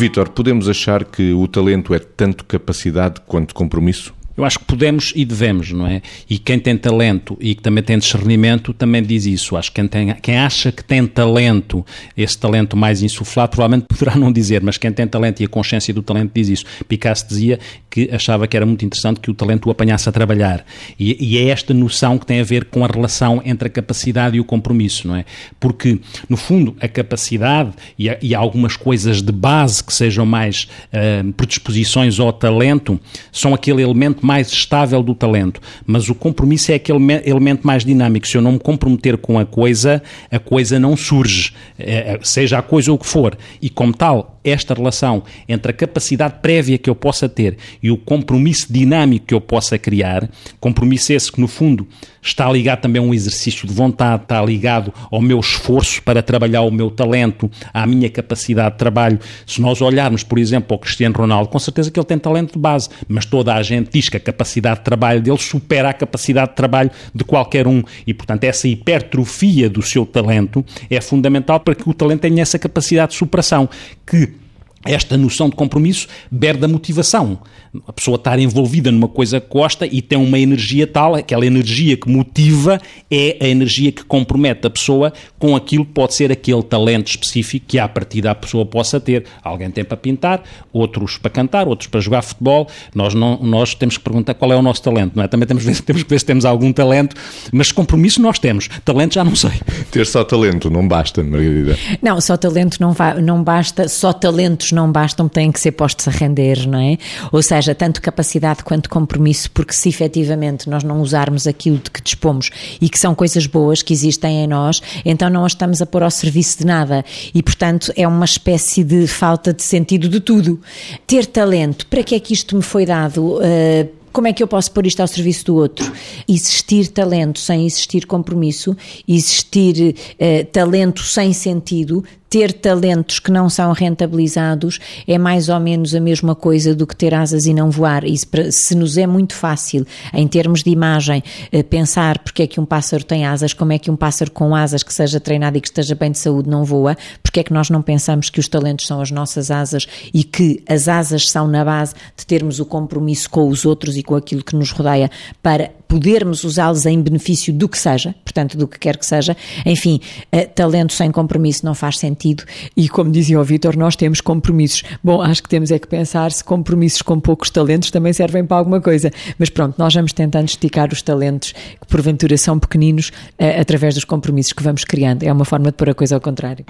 Vítor, podemos achar que o talento é tanto capacidade quanto compromisso? Eu acho que podemos e devemos, não é? E quem tem talento e que também tem discernimento também diz isso. Acho que quem, tem, quem acha que tem talento, esse talento mais insuflado, provavelmente poderá não dizer, mas quem tem talento e a consciência do talento diz isso. Picasso dizia que achava que era muito interessante que o talento o apanhasse a trabalhar. E, e é esta noção que tem a ver com a relação entre a capacidade e o compromisso, não é? Porque, no fundo, a capacidade e, a, e algumas coisas de base que sejam mais uh, predisposições ao talento são aquele elemento mais estável do talento, mas o compromisso é aquele elemento mais dinâmico. Se eu não me comprometer com a coisa, a coisa não surge, é, é, seja a coisa o que for. E como tal, esta relação entre a capacidade prévia que eu possa ter e o compromisso dinâmico que eu possa criar, compromisso esse que no fundo está ligado também a um exercício de vontade, está ligado ao meu esforço para trabalhar o meu talento, à minha capacidade de trabalho. Se nós olharmos, por exemplo, ao Cristiano Ronaldo, com certeza que ele tem talento de base, mas toda a gente diz que a capacidade de trabalho dele supera a capacidade de trabalho de qualquer um e, portanto, essa hipertrofia do seu talento é fundamental para que o talento tenha essa capacidade de superação que esta noção de compromisso bebe da motivação. A pessoa estar envolvida numa coisa que gosta e tem uma energia tal, aquela energia que motiva é a energia que compromete a pessoa com aquilo que pode ser aquele talento específico que à partida a pessoa possa ter. Alguém tem para pintar, outros para cantar, outros para jogar futebol. Nós, não, nós temos que perguntar qual é o nosso talento, não é? Também temos, temos que ver se temos algum talento, mas compromisso nós temos. Talento já não sei. Ter só talento não basta, Margarida. Não, só talento não, vai, não basta, só talentos não bastam, têm que ser postos a render, não é? Ou seja, tanto capacidade quanto compromisso, porque se efetivamente nós não usarmos aquilo de que dispomos e que são coisas boas que existem em nós, então não as estamos a pôr ao serviço de nada. E, portanto, é uma espécie de falta de sentido de tudo. Ter talento, para que é que isto me foi dado? Uh, como é que eu posso pôr isto ao serviço do outro? Existir talento sem existir compromisso, existir uh, talento sem sentido, ter talentos que não são rentabilizados é mais ou menos a mesma coisa do que ter asas e não voar. Isso, se nos é muito fácil, em termos de imagem, eh, pensar porque é que um pássaro tem asas, como é que um pássaro com asas que seja treinado e que esteja bem de saúde não voa, porque é que nós não pensamos que os talentos são as nossas asas e que as asas são na base de termos o compromisso com os outros e com aquilo que nos rodeia para podermos usá-los em benefício do que seja, portanto, do que quer que seja. Enfim, eh, talento sem compromisso não faz sentido e, como dizia o Vitor, nós temos compromissos. Bom, acho que temos é que pensar se compromissos com poucos talentos também servem para alguma coisa. Mas pronto, nós vamos tentando esticar os talentos que porventura são pequeninos eh, através dos compromissos que vamos criando. É uma forma de pôr a coisa ao contrário.